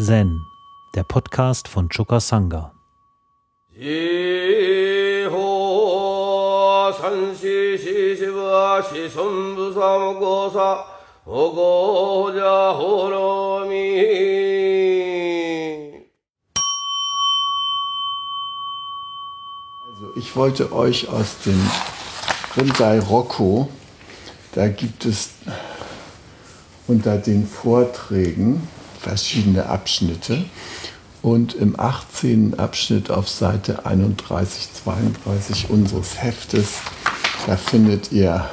Zen, der Podcast von Choka Sangha. Also ich wollte euch aus dem Rinzai Rocco, da gibt es unter den Vorträgen verschiedene Abschnitte. Und im 18. Abschnitt auf Seite 31, 32 unseres Heftes, da findet ihr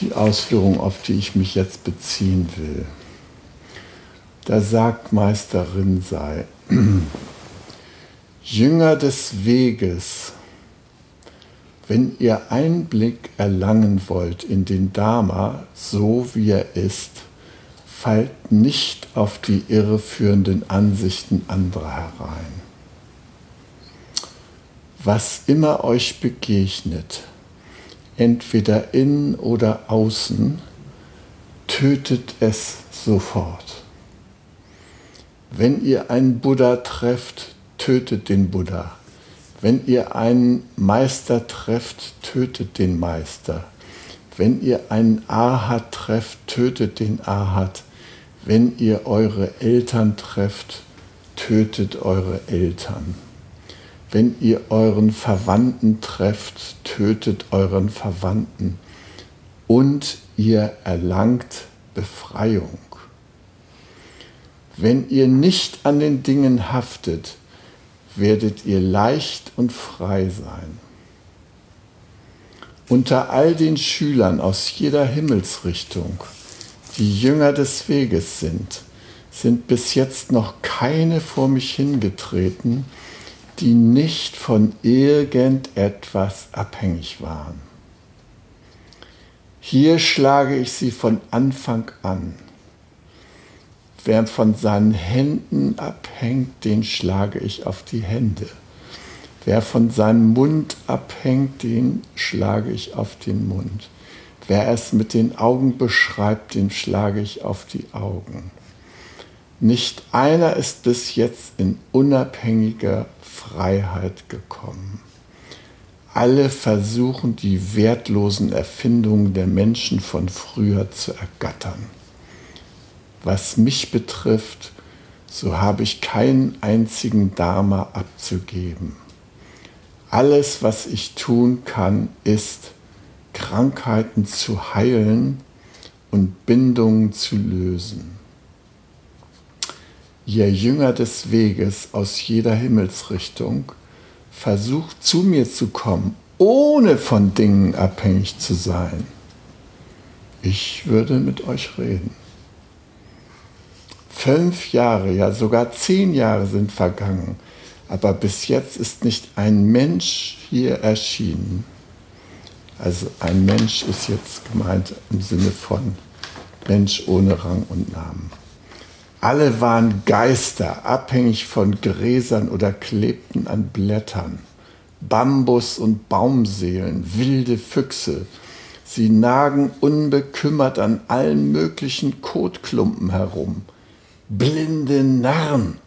die Ausführung, auf die ich mich jetzt beziehen will. Da sagt Meisterin sei, Jünger des Weges, wenn ihr Einblick erlangen wollt in den Dharma, so wie er ist, fallt nicht auf die irreführenden Ansichten anderer herein. Was immer euch begegnet, entweder innen oder außen, tötet es sofort. Wenn ihr einen Buddha trefft, tötet den Buddha. Wenn ihr einen Meister trefft, tötet den Meister. Wenn ihr einen Ahat trefft, tötet den Ahat. Wenn ihr eure Eltern trefft, tötet eure Eltern. Wenn ihr euren Verwandten trefft, tötet euren Verwandten. Und ihr erlangt Befreiung. Wenn ihr nicht an den Dingen haftet, werdet ihr leicht und frei sein. Unter all den Schülern aus jeder Himmelsrichtung die Jünger des Weges sind, sind bis jetzt noch keine vor mich hingetreten, die nicht von irgendetwas abhängig waren. Hier schlage ich sie von Anfang an. Wer von seinen Händen abhängt, den schlage ich auf die Hände. Wer von seinem Mund abhängt, den schlage ich auf den Mund. Wer es mit den Augen beschreibt, dem schlage ich auf die Augen. Nicht einer ist bis jetzt in unabhängiger Freiheit gekommen. Alle versuchen die wertlosen Erfindungen der Menschen von früher zu ergattern. Was mich betrifft, so habe ich keinen einzigen Dharma abzugeben. Alles, was ich tun kann, ist, Krankheiten zu heilen und Bindungen zu lösen. Ihr Jünger des Weges aus jeder Himmelsrichtung versucht zu mir zu kommen, ohne von Dingen abhängig zu sein. Ich würde mit euch reden. Fünf Jahre, ja sogar zehn Jahre sind vergangen, aber bis jetzt ist nicht ein Mensch hier erschienen, also ein Mensch ist jetzt gemeint im Sinne von Mensch ohne Rang und Namen. Alle waren Geister, abhängig von Gräsern oder klebten an Blättern. Bambus und Baumseelen, wilde Füchse. Sie nagen unbekümmert an allen möglichen Kotklumpen herum. Blinde Narren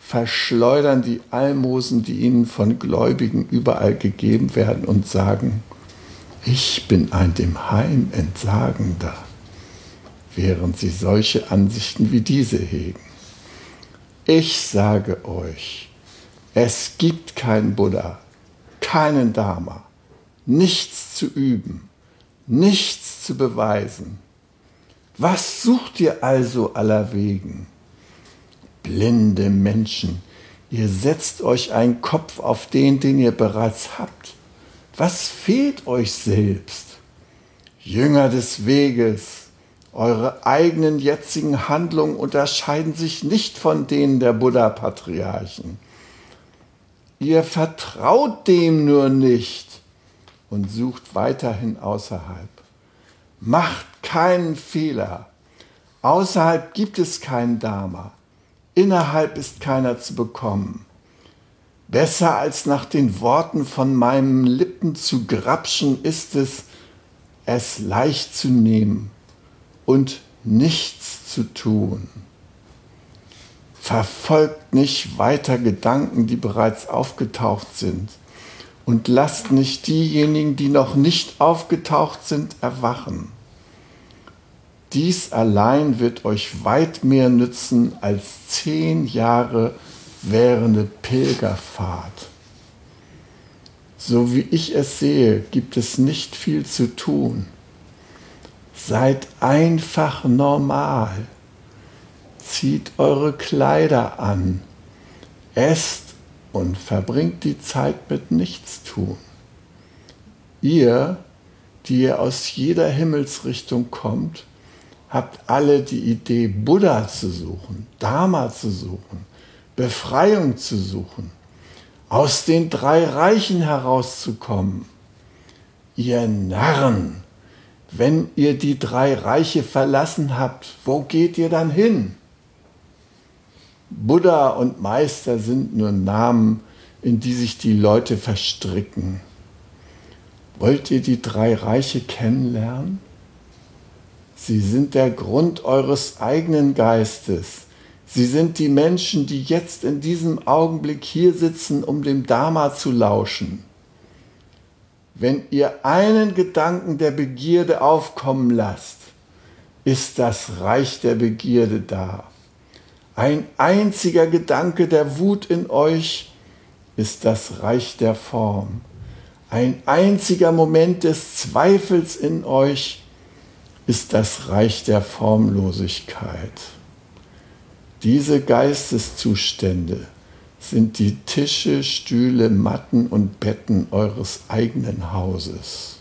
verschleudern die Almosen, die ihnen von Gläubigen überall gegeben werden und sagen, ich bin ein dem Heim Entsagender, während sie solche Ansichten wie diese hegen. Ich sage euch, es gibt keinen Buddha, keinen Dharma, nichts zu üben, nichts zu beweisen. Was sucht ihr also allerwegen? Blinde Menschen, ihr setzt euch einen Kopf auf den, den ihr bereits habt. Was fehlt euch selbst? Jünger des Weges, eure eigenen jetzigen Handlungen unterscheiden sich nicht von denen der Buddha-Patriarchen. Ihr vertraut dem nur nicht und sucht weiterhin außerhalb. Macht keinen Fehler. Außerhalb gibt es keinen Dharma. Innerhalb ist keiner zu bekommen. Besser als nach den Worten von meinen Lippen zu grapschen ist es, es leicht zu nehmen und nichts zu tun. Verfolgt nicht weiter Gedanken, die bereits aufgetaucht sind. Und lasst nicht diejenigen, die noch nicht aufgetaucht sind, erwachen. Dies allein wird euch weit mehr nützen als zehn Jahre währende Pilgerfahrt. So wie ich es sehe, gibt es nicht viel zu tun. Seid einfach normal. Zieht eure Kleider an. Esst und verbringt die Zeit mit Nichtstun. Ihr, die ihr aus jeder Himmelsrichtung kommt, habt alle die Idee, Buddha zu suchen, Dharma zu suchen, Befreiung zu suchen, aus den drei Reichen herauszukommen. Ihr Narren, wenn ihr die drei Reiche verlassen habt, wo geht ihr dann hin? Buddha und Meister sind nur Namen, in die sich die Leute verstricken. Wollt ihr die drei Reiche kennenlernen? Sie sind der Grund eures eigenen Geistes. Sie sind die Menschen, die jetzt in diesem Augenblick hier sitzen, um dem Dharma zu lauschen. Wenn ihr einen Gedanken der Begierde aufkommen lasst, ist das Reich der Begierde da. Ein einziger Gedanke der Wut in euch ist das Reich der Form. Ein einziger Moment des Zweifels in euch ist das Reich der Formlosigkeit. Diese Geisteszustände sind die Tische, Stühle, Matten und Betten eures eigenen Hauses.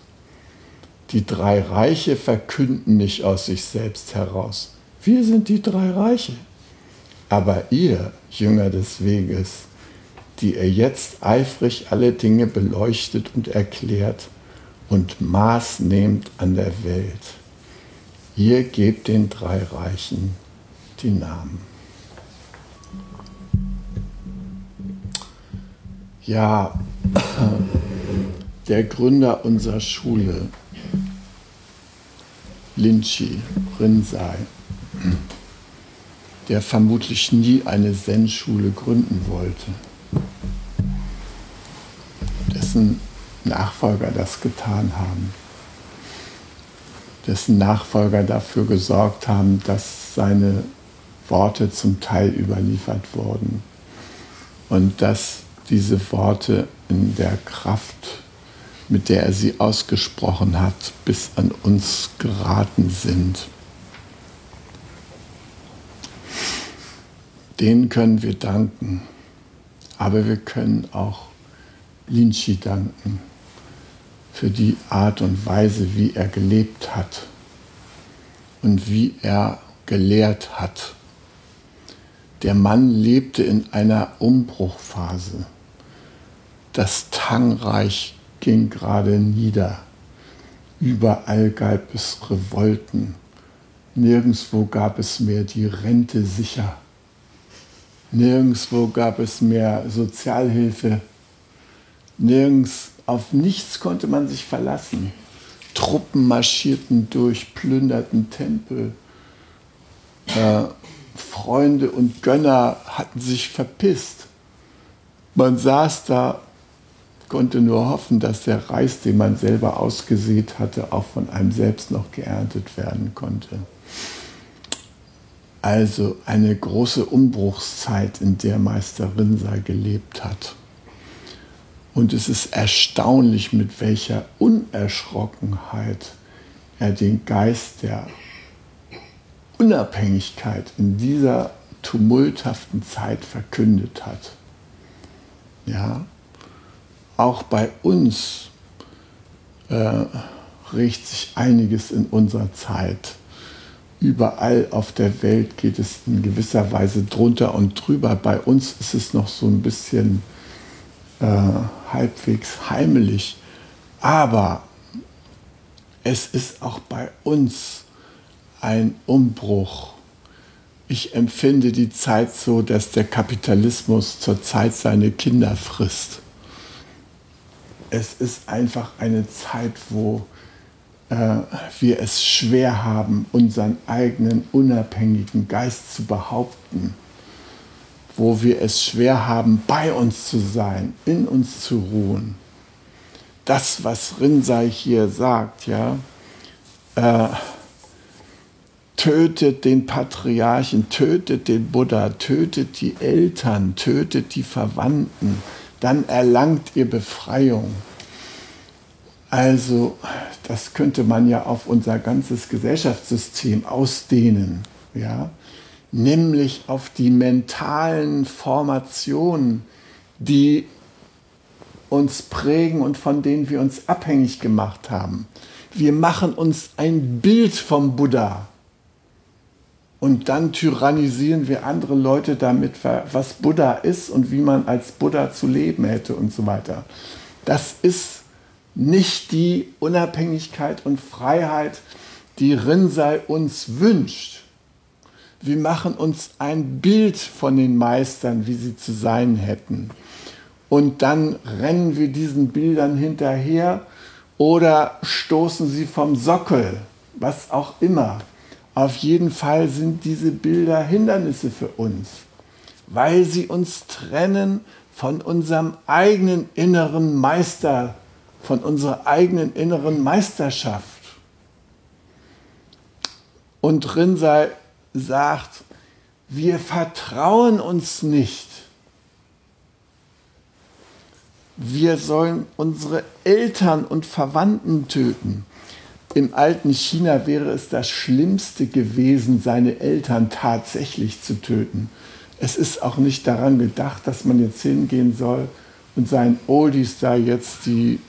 Die drei Reiche verkünden nicht aus sich selbst heraus. Wir sind die drei Reiche. Aber ihr, Jünger des Weges, die ihr jetzt eifrig alle Dinge beleuchtet und erklärt und Maß nehmt an der Welt, ihr gebt den drei Reichen die Namen. Ja, der Gründer unserer Schule, Linchi Rinzai, der vermutlich nie eine Zen-Schule gründen wollte, dessen Nachfolger das getan haben, dessen Nachfolger dafür gesorgt haben, dass seine Worte zum Teil überliefert wurden und dass diese Worte in der Kraft, mit der er sie ausgesprochen hat, bis an uns geraten sind. Denen können wir danken, aber wir können auch Linchi danken für die Art und Weise, wie er gelebt hat und wie er gelehrt hat. Der Mann lebte in einer Umbruchphase. Das Tangreich ging gerade nieder. Überall gab es Revolten. Nirgendwo gab es mehr die Rente sicher. Nirgendwo gab es mehr Sozialhilfe. Nirgends, auf nichts konnte man sich verlassen. Truppen marschierten durch, plünderten Tempel. Äh, Freunde und Gönner hatten sich verpisst. Man saß da konnte nur hoffen, dass der Reis, den man selber ausgesät hatte, auch von einem selbst noch geerntet werden konnte. Also eine große Umbruchszeit, in der Meister Rinsa gelebt hat. Und es ist erstaunlich, mit welcher Unerschrockenheit er den Geist der Unabhängigkeit in dieser tumulthaften Zeit verkündet hat. Ja, auch bei uns äh, regt sich einiges in unserer Zeit. Überall auf der Welt geht es in gewisser Weise drunter und drüber. Bei uns ist es noch so ein bisschen äh, halbwegs heimlich. Aber es ist auch bei uns ein Umbruch. Ich empfinde die Zeit so, dass der Kapitalismus zurzeit seine Kinder frisst es ist einfach eine Zeit, wo äh, wir es schwer haben, unseren eigenen unabhängigen Geist zu behaupten. wo wir es schwer haben, bei uns zu sein, in uns zu ruhen. Das, was Rinzai hier sagt, ja, äh, tötet den Patriarchen, tötet den Buddha, tötet die Eltern, tötet die Verwandten, dann erlangt ihr Befreiung. Also, das könnte man ja auf unser ganzes Gesellschaftssystem ausdehnen, ja? nämlich auf die mentalen Formationen, die uns prägen und von denen wir uns abhängig gemacht haben. Wir machen uns ein Bild vom Buddha und dann tyrannisieren wir andere Leute damit, was Buddha ist und wie man als Buddha zu leben hätte und so weiter. Das ist nicht die Unabhängigkeit und Freiheit, die Rinzai uns wünscht. Wir machen uns ein Bild von den Meistern, wie sie zu sein hätten. Und dann rennen wir diesen Bildern hinterher oder stoßen sie vom Sockel, was auch immer. Auf jeden Fall sind diese Bilder Hindernisse für uns, weil sie uns trennen von unserem eigenen inneren Meister, von unserer eigenen inneren Meisterschaft. Und Rinzai sagt, wir vertrauen uns nicht. Wir sollen unsere Eltern und Verwandten töten im alten China wäre es das Schlimmste gewesen, seine Eltern tatsächlich zu töten. Es ist auch nicht daran gedacht, dass man jetzt hingehen soll und seinen Oldies da jetzt die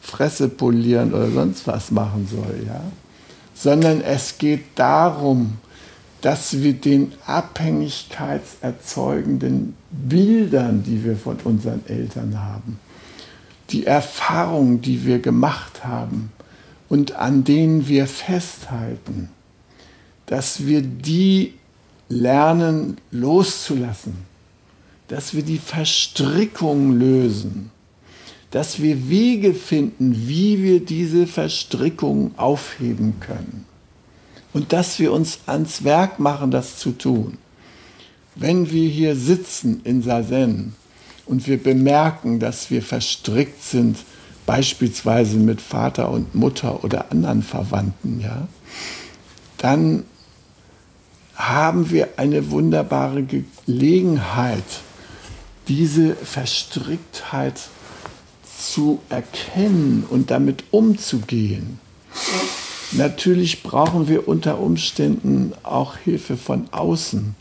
Fresse polieren oder sonst was machen soll, ja? Sondern es geht darum, dass wir den abhängigkeitserzeugenden Bildern, die wir von unseren Eltern haben, die Erfahrungen, die wir gemacht haben, und an denen wir festhalten, dass wir die lernen loszulassen, dass wir die Verstrickung lösen, dass wir Wege finden, wie wir diese Verstrickung aufheben können und dass wir uns ans Werk machen, das zu tun. Wenn wir hier sitzen in Sazen und wir bemerken, dass wir verstrickt sind beispielsweise mit Vater und Mutter oder anderen Verwandten, ja, dann haben wir eine wunderbare Gelegenheit, diese Verstricktheit zu erkennen und damit umzugehen. Natürlich brauchen wir unter Umständen auch Hilfe von außen.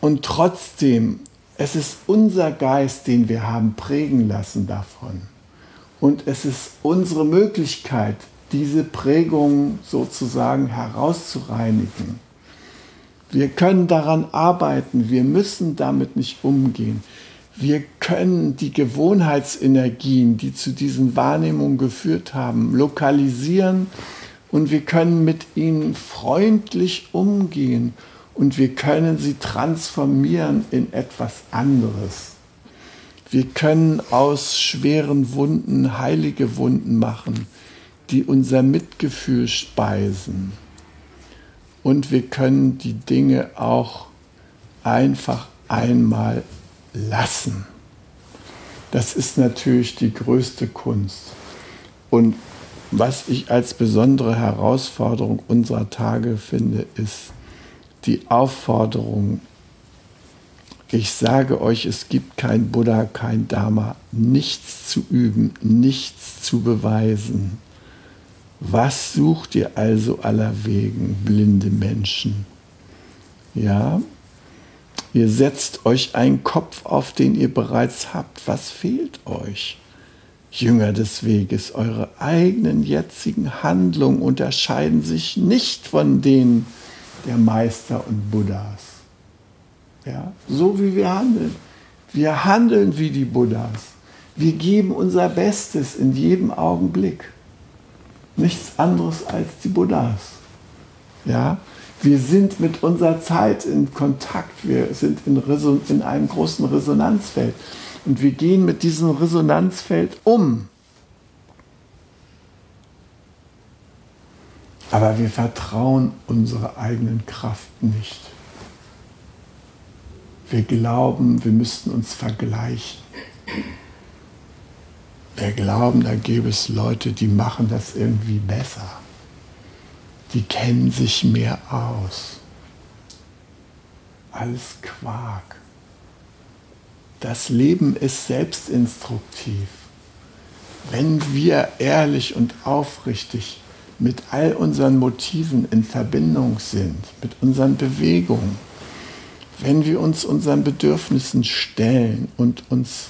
Und trotzdem es ist unser Geist, den wir haben prägen lassen davon. Und es ist unsere Möglichkeit, diese Prägung sozusagen herauszureinigen. Wir können daran arbeiten, wir müssen damit nicht umgehen. Wir können die Gewohnheitsenergien, die zu diesen Wahrnehmungen geführt haben, lokalisieren und wir können mit ihnen freundlich umgehen und wir können sie transformieren in etwas anderes. Wir können aus schweren Wunden heilige Wunden machen, die unser Mitgefühl speisen. Und wir können die Dinge auch einfach einmal lassen. Das ist natürlich die größte Kunst. Und was ich als besondere Herausforderung unserer Tage finde, ist, die Aufforderung, ich sage euch, es gibt kein Buddha, kein Dharma, nichts zu üben, nichts zu beweisen. Was sucht ihr also allerwegen, blinde Menschen? Ja, ihr setzt euch einen Kopf auf, den ihr bereits habt. Was fehlt euch? Jünger des Weges, eure eigenen jetzigen Handlungen unterscheiden sich nicht von denen, der Meister und Buddhas. Ja, so wie wir handeln. Wir handeln wie die Buddhas. Wir geben unser Bestes in jedem Augenblick. Nichts anderes als die Buddhas. Ja, wir sind mit unserer Zeit in Kontakt. Wir sind in, Reson in einem großen Resonanzfeld. Und wir gehen mit diesem Resonanzfeld um. Aber wir vertrauen unserer eigenen Kraft nicht. Wir glauben, wir müssten uns vergleichen. Wir glauben, da gäbe es Leute, die machen das irgendwie besser. Die kennen sich mehr aus. Alles Quark. Das Leben ist selbstinstruktiv. Wenn wir ehrlich und aufrichtig mit all unseren Motiven in Verbindung sind, mit unseren Bewegungen, wenn wir uns unseren Bedürfnissen stellen und uns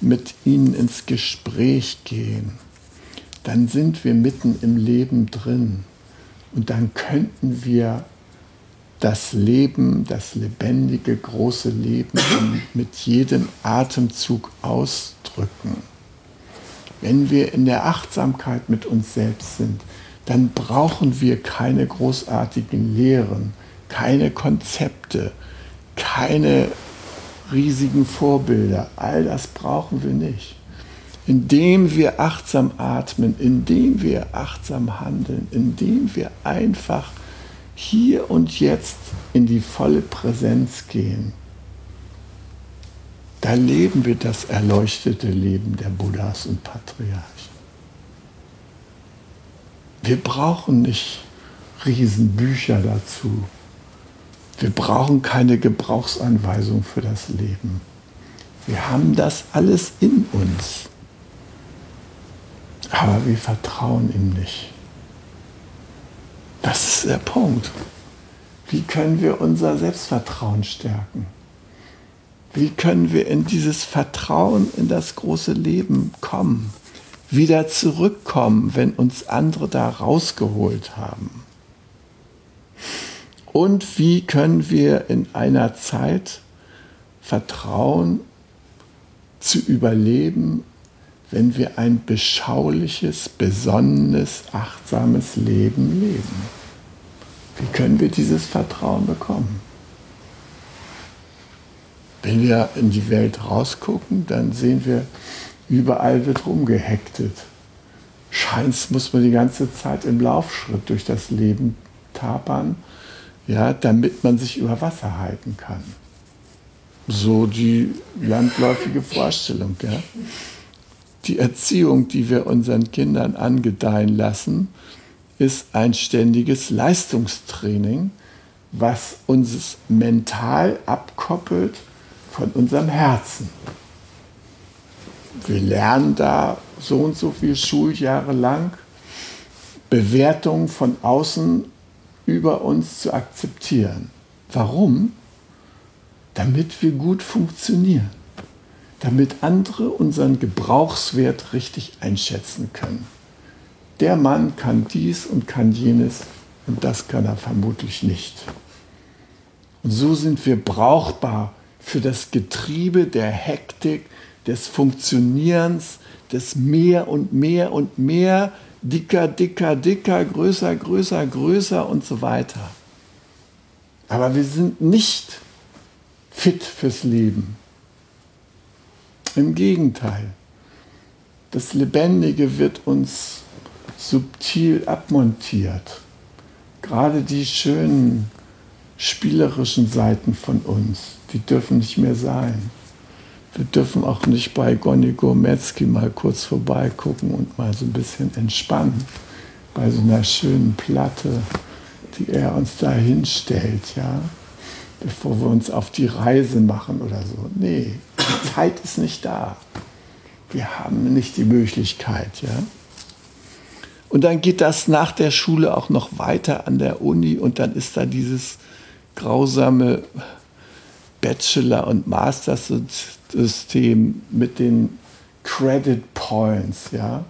mit ihnen ins Gespräch gehen, dann sind wir mitten im Leben drin und dann könnten wir das Leben, das lebendige, große Leben mit jedem Atemzug ausdrücken. Wenn wir in der Achtsamkeit mit uns selbst sind, dann brauchen wir keine großartigen Lehren, keine Konzepte, keine riesigen Vorbilder. All das brauchen wir nicht. Indem wir achtsam atmen, indem wir achtsam handeln, indem wir einfach hier und jetzt in die volle Präsenz gehen, da leben wir das erleuchtete Leben der Buddhas und Patriarchen. Wir brauchen nicht Riesenbücher dazu. Wir brauchen keine Gebrauchsanweisung für das Leben. Wir haben das alles in uns. Aber wir vertrauen ihm nicht. Das ist der Punkt. Wie können wir unser Selbstvertrauen stärken? Wie können wir in dieses Vertrauen in das große Leben kommen? Wieder zurückkommen, wenn uns andere da rausgeholt haben? Und wie können wir in einer Zeit vertrauen zu überleben, wenn wir ein beschauliches, besonnenes, achtsames Leben leben? Wie können wir dieses Vertrauen bekommen? Wenn wir in die Welt rausgucken, dann sehen wir, überall wird rumgehektet. Scheins muss man die ganze Zeit im Laufschritt durch das Leben tapern ja, damit man sich über Wasser halten kann. So die landläufige Vorstellung. Ja. Die Erziehung, die wir unseren Kindern angedeihen lassen, ist ein ständiges Leistungstraining, was uns mental abkoppelt von unserem Herzen. Wir lernen da so und so viele Schuljahre lang Bewertungen von außen über uns zu akzeptieren. Warum? Damit wir gut funktionieren. Damit andere unseren Gebrauchswert richtig einschätzen können. Der Mann kann dies und kann jenes und das kann er vermutlich nicht. Und so sind wir brauchbar für das Getriebe der Hektik, des Funktionierens, des mehr und mehr und mehr dicker, dicker, dicker, größer, größer, größer und so weiter. Aber wir sind nicht fit fürs Leben. Im Gegenteil, das Lebendige wird uns subtil abmontiert. Gerade die schönen spielerischen Seiten von uns, die dürfen nicht mehr sein. Wir dürfen auch nicht bei Goni Gormetzky mal kurz vorbeigucken und mal so ein bisschen entspannen bei so einer schönen Platte, die er uns da hinstellt, ja, bevor wir uns auf die Reise machen oder so. Nee, die Zeit ist nicht da. Wir haben nicht die Möglichkeit, ja. Und dann geht das nach der Schule auch noch weiter an der Uni und dann ist da dieses grausame Bachelor- und Master-System mit den Credit Points. Ja?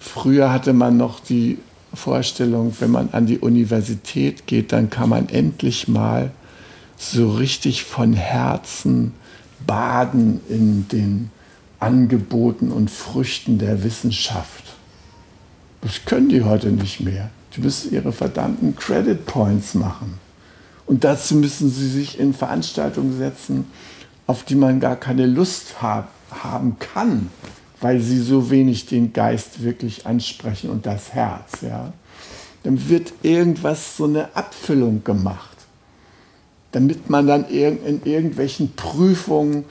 Früher hatte man noch die Vorstellung, wenn man an die Universität geht, dann kann man endlich mal so richtig von Herzen baden in den Angeboten und Früchten der Wissenschaft. Das können die heute nicht mehr. Die müssen ihre verdammten Credit Points machen. Und dazu müssen sie sich in Veranstaltungen setzen, auf die man gar keine Lust hab, haben kann, weil sie so wenig den Geist wirklich ansprechen und das Herz. Ja. Dann wird irgendwas, so eine Abfüllung gemacht. damit man dann in irgendwelchen Prüfungen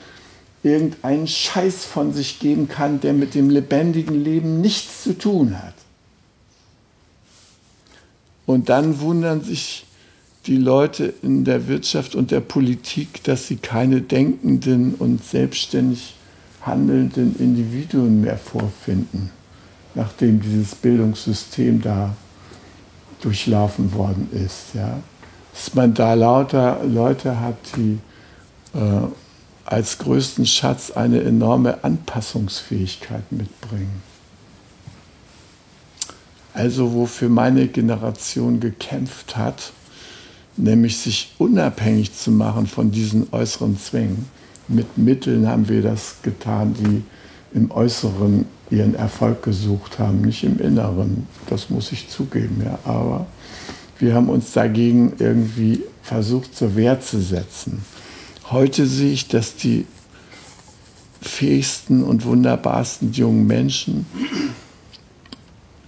irgendeinen Scheiß von sich geben kann, der mit dem lebendigen Leben nichts zu tun hat. Und dann wundern sich die Leute in der Wirtschaft und der Politik, dass sie keine denkenden und selbstständig handelnden Individuen mehr vorfinden, nachdem dieses Bildungssystem da durchlaufen worden ist. Ja. Dass man da lauter Leute hat, die äh, als größten Schatz eine enorme Anpassungsfähigkeit mitbringen. Also wofür meine Generation gekämpft hat, nämlich sich unabhängig zu machen von diesen äußeren Zwängen. Mit Mitteln haben wir das getan, die im Äußeren ihren Erfolg gesucht haben, nicht im Inneren. Das muss ich zugeben, ja. Aber wir haben uns dagegen irgendwie versucht zur Wehr zu setzen. Heute sehe ich, dass die fähigsten und wunderbarsten jungen Menschen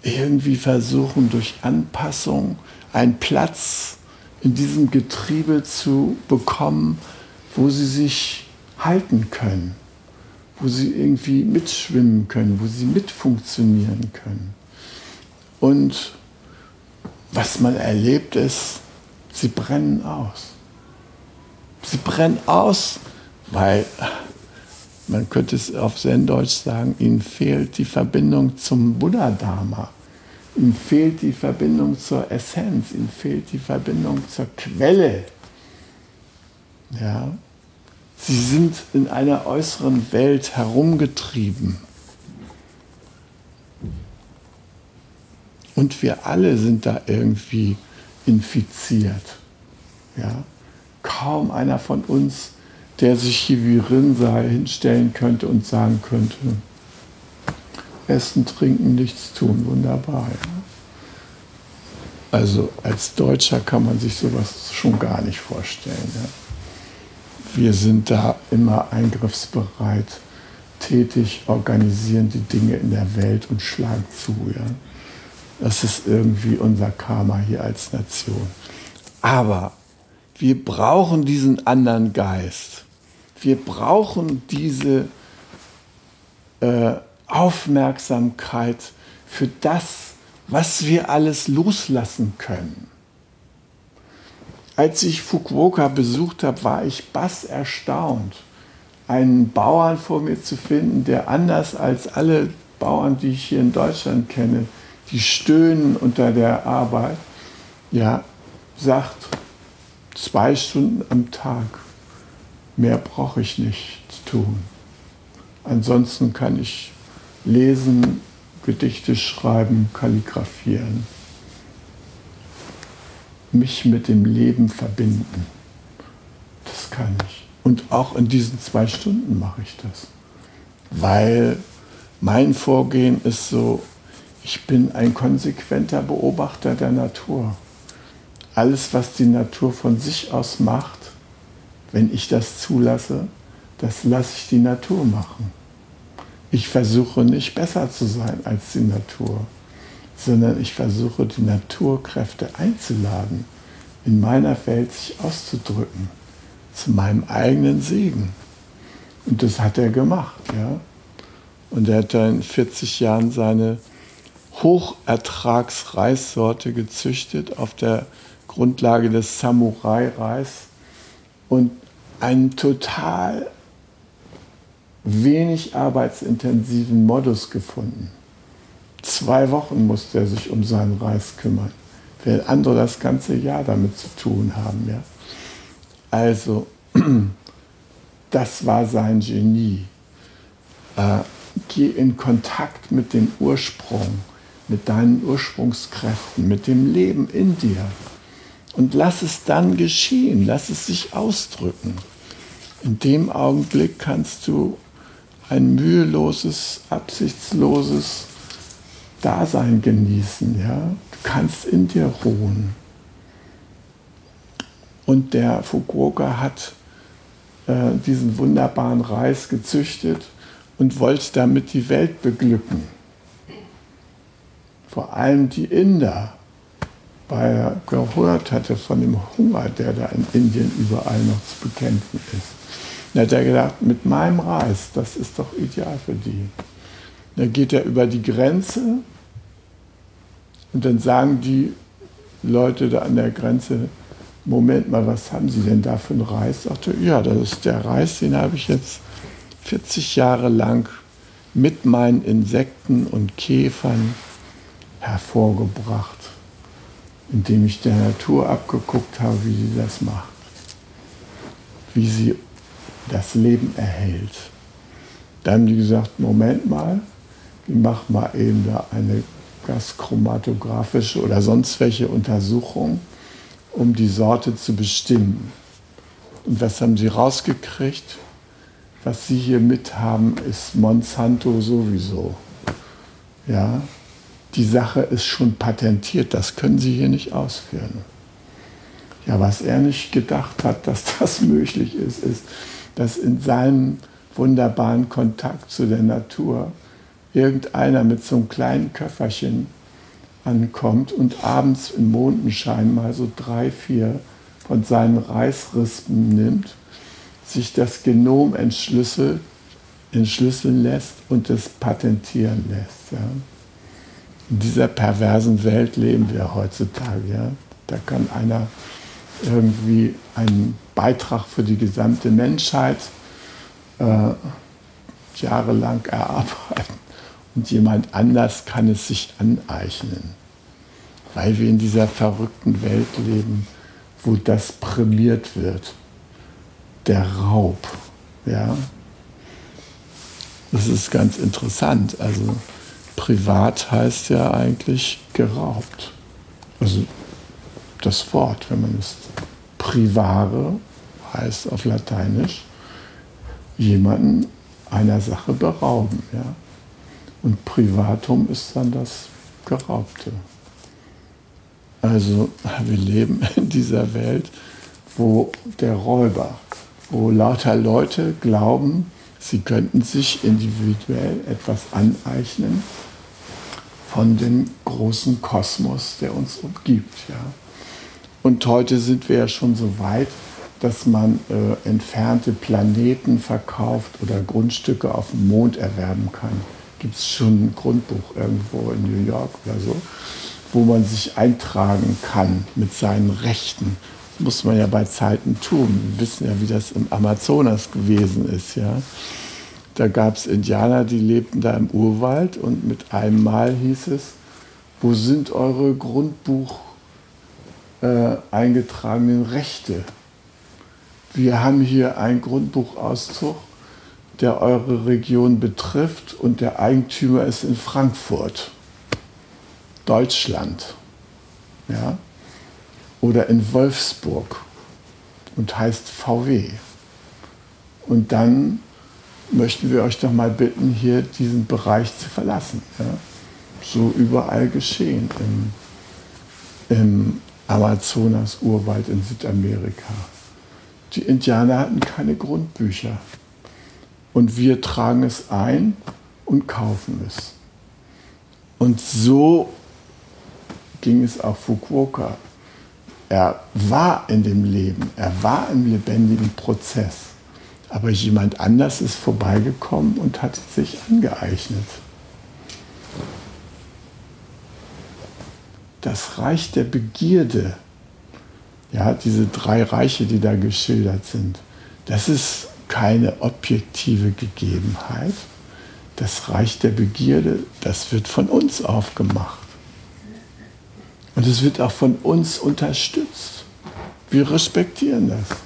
irgendwie versuchen, durch Anpassung einen Platz in diesem Getriebe zu bekommen, wo sie sich halten können, wo sie irgendwie mitschwimmen können, wo sie mitfunktionieren können. Und was man erlebt ist, sie brennen aus. Sie brennen aus, weil man könnte es auf Zen-Deutsch sagen, ihnen fehlt die Verbindung zum Buddha-Dharma. Ihnen fehlt die Verbindung zur Essenz, ihnen fehlt die Verbindung zur Quelle. Ja? Sie sind in einer äußeren Welt herumgetrieben. Und wir alle sind da irgendwie infiziert. Ja? kaum einer von uns, der sich hier wie Rinnsal hinstellen könnte und sagen könnte, Essen, Trinken, nichts tun, wunderbar. Ja. Also als Deutscher kann man sich sowas schon gar nicht vorstellen. Ja. Wir sind da immer eingriffsbereit, tätig, organisieren die Dinge in der Welt und schlagen zu. Ja. Das ist irgendwie unser Karma hier als Nation. Aber wir brauchen diesen anderen Geist. Wir brauchen diese äh, Aufmerksamkeit für das, was wir alles loslassen können. Als ich Fukuoka besucht habe, war ich bass erstaunt, einen Bauern vor mir zu finden, der anders als alle Bauern, die ich hier in Deutschland kenne, die stöhnen unter der Arbeit, ja, sagt, zwei Stunden am Tag. Mehr brauche ich nicht zu tun. Ansonsten kann ich lesen, Gedichte schreiben, kalligrafieren, mich mit dem Leben verbinden. Das kann ich. Und auch in diesen zwei Stunden mache ich das. Weil mein Vorgehen ist so, ich bin ein konsequenter Beobachter der Natur alles, was die Natur von sich aus macht, wenn ich das zulasse, das lasse ich die Natur machen. Ich versuche nicht besser zu sein als die Natur, sondern ich versuche die Naturkräfte einzuladen, in meiner Welt sich auszudrücken, zu meinem eigenen Segen. Und das hat er gemacht, ja. Und er hat dann in 40 Jahren seine Hochertragsreissorte gezüchtet auf der Grundlage des Samurai-Reis und einen total wenig arbeitsintensiven Modus gefunden. Zwei Wochen musste er sich um seinen Reis kümmern, während andere das ganze Jahr damit zu tun haben. Ja. Also, das war sein Genie. Äh, geh in Kontakt mit dem Ursprung, mit deinen Ursprungskräften, mit dem Leben in dir und lass es dann geschehen, lass es sich ausdrücken. In dem Augenblick kannst du ein müheloses, absichtsloses Dasein genießen. Ja? Du kannst in dir ruhen. Und der Fukuoka hat äh, diesen wunderbaren Reis gezüchtet und wollte damit die Welt beglücken. Vor allem die Inder weil er gehört hatte von dem Hunger, der da in Indien überall noch zu bekämpfen ist. Da hat er gedacht, mit meinem Reis, das ist doch ideal für die. Dann geht er über die Grenze und dann sagen die Leute da an der Grenze, Moment mal, was haben Sie denn da für einen Reis? Sagte, ja, das ist der Reis, den habe ich jetzt 40 Jahre lang mit meinen Insekten und Käfern hervorgebracht indem ich der Natur abgeguckt habe, wie sie das macht, wie sie das Leben erhält. Dann haben die gesagt, Moment mal, wir machen mal eben da eine gaschromatographische oder sonst welche Untersuchung, um die Sorte zu bestimmen. Und was haben sie rausgekriegt? Was sie hier mit haben, ist Monsanto sowieso. Ja, die Sache ist schon patentiert, das können Sie hier nicht ausführen. Ja, was er nicht gedacht hat, dass das möglich ist, ist, dass in seinem wunderbaren Kontakt zu der Natur irgendeiner mit so einem kleinen Köfferchen ankommt und abends im Mondenschein mal so drei, vier von seinen Reisrispen nimmt, sich das Genom entschlüsseln lässt und es patentieren lässt. Ja. In dieser perversen Welt leben wir heutzutage. Ja? Da kann einer irgendwie einen Beitrag für die gesamte Menschheit äh, jahrelang erarbeiten und jemand anders kann es sich aneignen, weil wir in dieser verrückten Welt leben, wo das prämiert wird. Der Raub. Ja? Das ist ganz interessant. Also privat heißt ja eigentlich geraubt. Also das Wort, wenn man es privare heißt auf Lateinisch, jemanden einer Sache berauben. Ja? Und Privatum ist dann das Geraubte. Also wir leben in dieser Welt, wo der Räuber, wo lauter Leute glauben, sie könnten sich individuell etwas aneignen von dem großen Kosmos, der uns umgibt. Ja. Und heute sind wir ja schon so weit, dass man äh, entfernte Planeten verkauft oder Grundstücke auf dem Mond erwerben kann. Gibt es schon ein Grundbuch irgendwo in New York oder so, wo man sich eintragen kann mit seinen Rechten. Das muss man ja bei Zeiten tun. Wir wissen ja, wie das im Amazonas gewesen ist. Ja. Da gab es Indianer, die lebten da im Urwald und mit einem Mal hieß es, wo sind eure Grundbuch äh, eingetragenen Rechte? Wir haben hier einen Grundbuchauszug, der eure Region betrifft und der Eigentümer ist in Frankfurt, Deutschland. Ja? Oder in Wolfsburg und heißt VW. Und dann möchten wir euch doch mal bitten, hier diesen Bereich zu verlassen. Ja? So überall geschehen im, im Amazonas-Urwald in Südamerika. Die Indianer hatten keine Grundbücher. Und wir tragen es ein und kaufen es. Und so ging es auch Fukuoka. Er war in dem Leben, er war im lebendigen Prozess. Aber jemand anders ist vorbeigekommen und hat sich angeeignet. Das Reich der Begierde, ja, diese drei Reiche, die da geschildert sind, das ist keine objektive Gegebenheit. Das Reich der Begierde, das wird von uns aufgemacht. Und es wird auch von uns unterstützt. Wir respektieren das.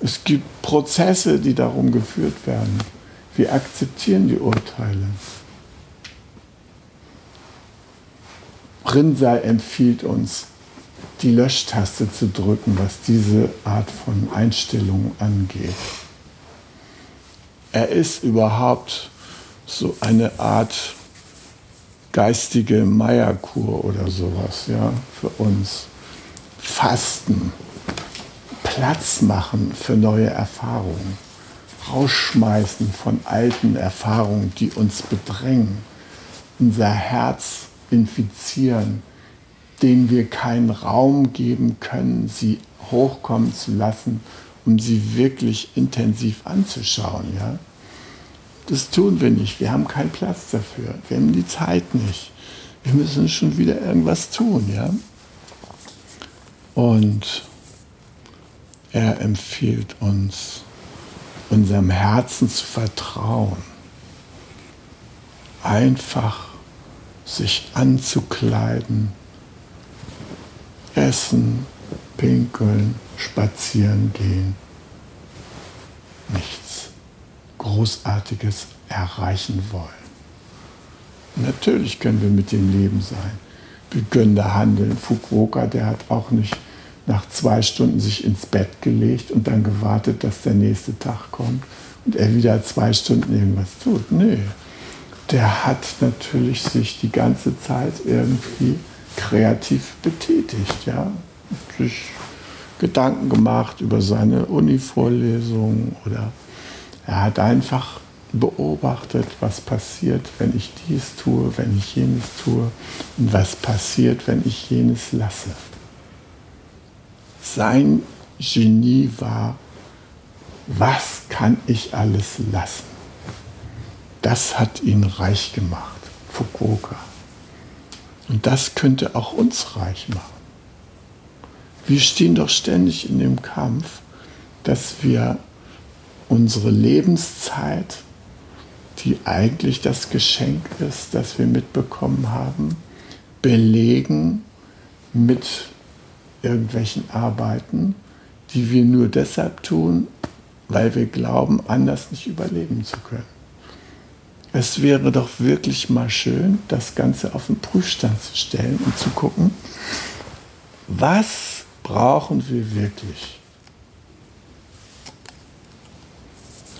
Es gibt Prozesse, die darum geführt werden. Wir akzeptieren die Urteile. Rinsei empfiehlt uns, die Löschtaste zu drücken, was diese Art von Einstellung angeht. Er ist überhaupt so eine Art geistige Meierkur oder sowas, ja, für uns. Fasten, Platz machen für neue Erfahrungen, rausschmeißen von alten Erfahrungen, die uns bedrängen, unser Herz infizieren, denen wir keinen Raum geben können, sie hochkommen zu lassen, um sie wirklich intensiv anzuschauen. Ja? Das tun wir nicht. Wir haben keinen Platz dafür. Wir haben die Zeit nicht. Wir müssen schon wieder irgendwas tun. Ja? Und er empfiehlt uns, unserem Herzen zu vertrauen. Einfach sich anzukleiden, essen, pinkeln, spazieren gehen. Nichts Großartiges erreichen wollen. Natürlich können wir mit dem Leben sein. Wir können da handeln. Fukuoka, der hat auch nicht nach zwei Stunden sich ins Bett gelegt und dann gewartet, dass der nächste Tag kommt und er wieder zwei Stunden irgendwas tut. Nee, der hat natürlich sich die ganze Zeit irgendwie kreativ betätigt, ja, sich Gedanken gemacht über seine Uni-Vorlesungen oder er hat einfach beobachtet, was passiert, wenn ich dies tue, wenn ich jenes tue und was passiert, wenn ich jenes lasse. Sein Genie war, was kann ich alles lassen? Das hat ihn reich gemacht, Fukuoka. Und das könnte auch uns reich machen. Wir stehen doch ständig in dem Kampf, dass wir unsere Lebenszeit, die eigentlich das Geschenk ist, das wir mitbekommen haben, belegen mit irgendwelchen Arbeiten, die wir nur deshalb tun, weil wir glauben, anders nicht überleben zu können. Es wäre doch wirklich mal schön, das Ganze auf den Prüfstand zu stellen und zu gucken, was brauchen wir wirklich?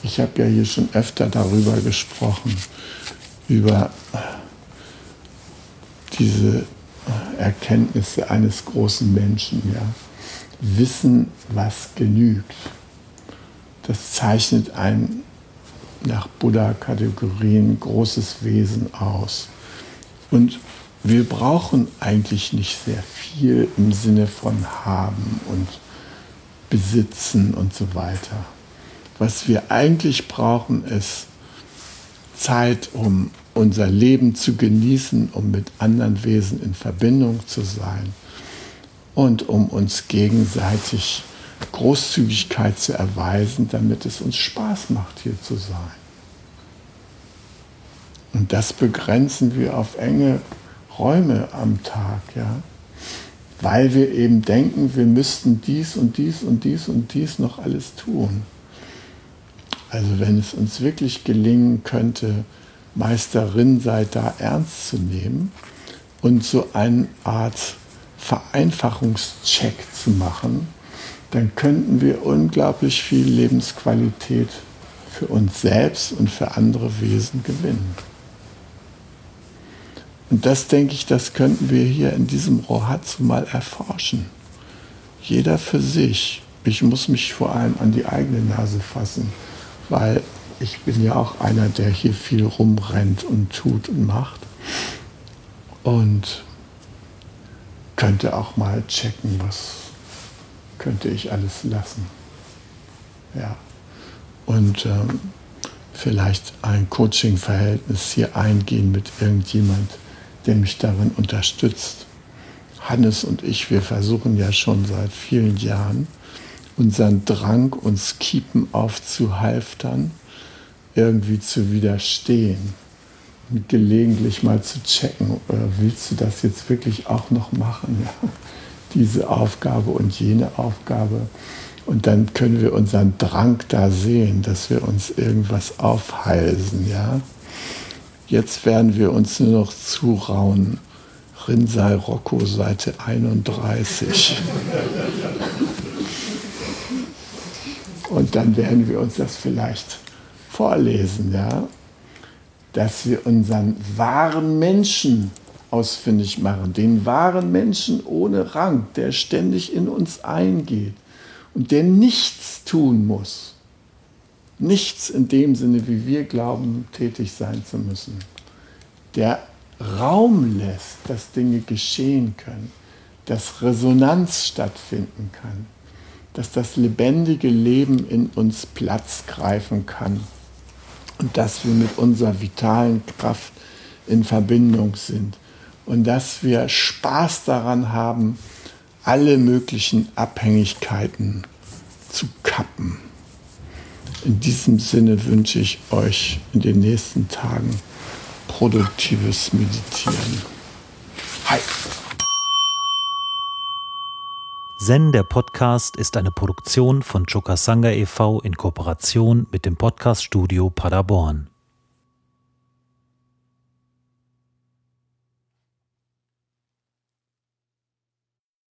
Ich habe ja hier schon öfter darüber gesprochen, über diese Erkenntnisse eines großen Menschen. Ja. Wissen, was genügt. Das zeichnet ein nach Buddha-Kategorien großes Wesen aus. Und wir brauchen eigentlich nicht sehr viel im Sinne von haben und besitzen und so weiter. Was wir eigentlich brauchen, ist Zeit, um unser Leben zu genießen, um mit anderen Wesen in Verbindung zu sein und um uns gegenseitig Großzügigkeit zu erweisen, damit es uns Spaß macht, hier zu sein. Und das begrenzen wir auf enge Räume am Tag, ja. Weil wir eben denken, wir müssten dies und dies und dies und dies noch alles tun. Also wenn es uns wirklich gelingen könnte, Meisterin sei da ernst zu nehmen und so eine Art Vereinfachungscheck zu machen, dann könnten wir unglaublich viel Lebensqualität für uns selbst und für andere Wesen gewinnen. Und das denke ich, das könnten wir hier in diesem Rohatsu mal erforschen. Jeder für sich. Ich muss mich vor allem an die eigene Nase fassen, weil ich bin ja auch einer, der hier viel rumrennt und tut und macht. Und könnte auch mal checken, was könnte ich alles lassen. Ja. Und ähm, vielleicht ein Coaching-Verhältnis hier eingehen mit irgendjemand, der mich darin unterstützt. Hannes und ich, wir versuchen ja schon seit vielen Jahren, unseren Drang, uns Kiepen aufzuhalftern, irgendwie zu widerstehen und gelegentlich mal zu checken, oder willst du das jetzt wirklich auch noch machen? Ja? Diese Aufgabe und jene Aufgabe. Und dann können wir unseren Drang da sehen, dass wir uns irgendwas aufhalsen. Ja? Jetzt werden wir uns nur noch zurauen. Rinsal Rocco, Seite 31. Und dann werden wir uns das vielleicht vorlesen, ja, dass wir unseren wahren Menschen ausfindig machen, den wahren Menschen ohne Rang, der ständig in uns eingeht und der nichts tun muss. Nichts in dem Sinne, wie wir glauben, tätig sein zu müssen. Der Raum lässt, dass Dinge geschehen können, dass Resonanz stattfinden kann, dass das lebendige Leben in uns Platz greifen kann und dass wir mit unserer vitalen Kraft in Verbindung sind und dass wir Spaß daran haben, alle möglichen Abhängigkeiten zu kappen. In diesem Sinne wünsche ich euch in den nächsten Tagen produktives Meditieren. Hi! Zen, der Podcast, ist eine Produktion von Chokasanga e.V. in Kooperation mit dem Podcaststudio Paderborn.